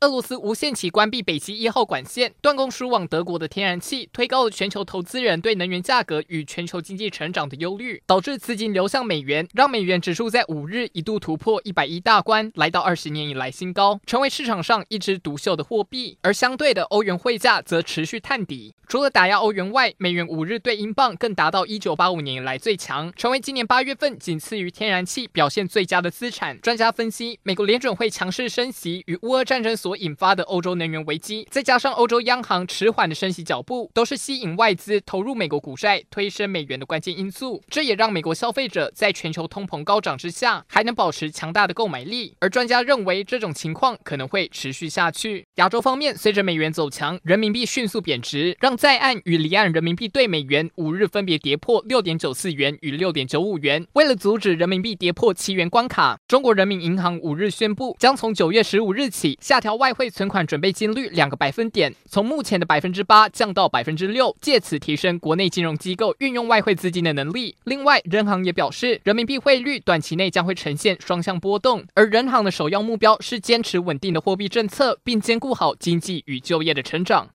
俄罗斯无限期关闭北溪一号管线，断供输往德国的天然气，推高了全球投资人对能源价格与全球经济成长的忧虑，导致资金流向美元，让美元指数在五日一度突破一百一大关，来到二十年以来新高，成为市场上一枝独秀的货币。而相对的，欧元汇价则持续探底。除了打压欧元外，美元五日对英镑更达到一九八五年以来最强，成为今年八月份仅次于天然气表现最佳的资产。专家分析，美国联准会强势升息与乌俄战争所所引发的欧洲能源危机，再加上欧洲央行迟缓的升息脚步，都是吸引外资投入美国股债、推升美元的关键因素。这也让美国消费者在全球通膨高涨之下，还能保持强大的购买力。而专家认为，这种情况可能会持续下去。亚洲方面，随着美元走强，人民币迅速贬值，让在岸与离岸人民币兑美元五日分别跌破六点九四元与六点九五元。为了阻止人民币跌破七元关卡，中国人民银行五日宣布，将从九月十五日起下调。外汇存款准备金率两个百分点，从目前的百分之八降到百分之六，借此提升国内金融机构运用外汇资金的能力。另外，人行也表示，人民币汇率短期内将会呈现双向波动，而人行的首要目标是坚持稳定的货币政策，并兼顾好经济与就业的成长。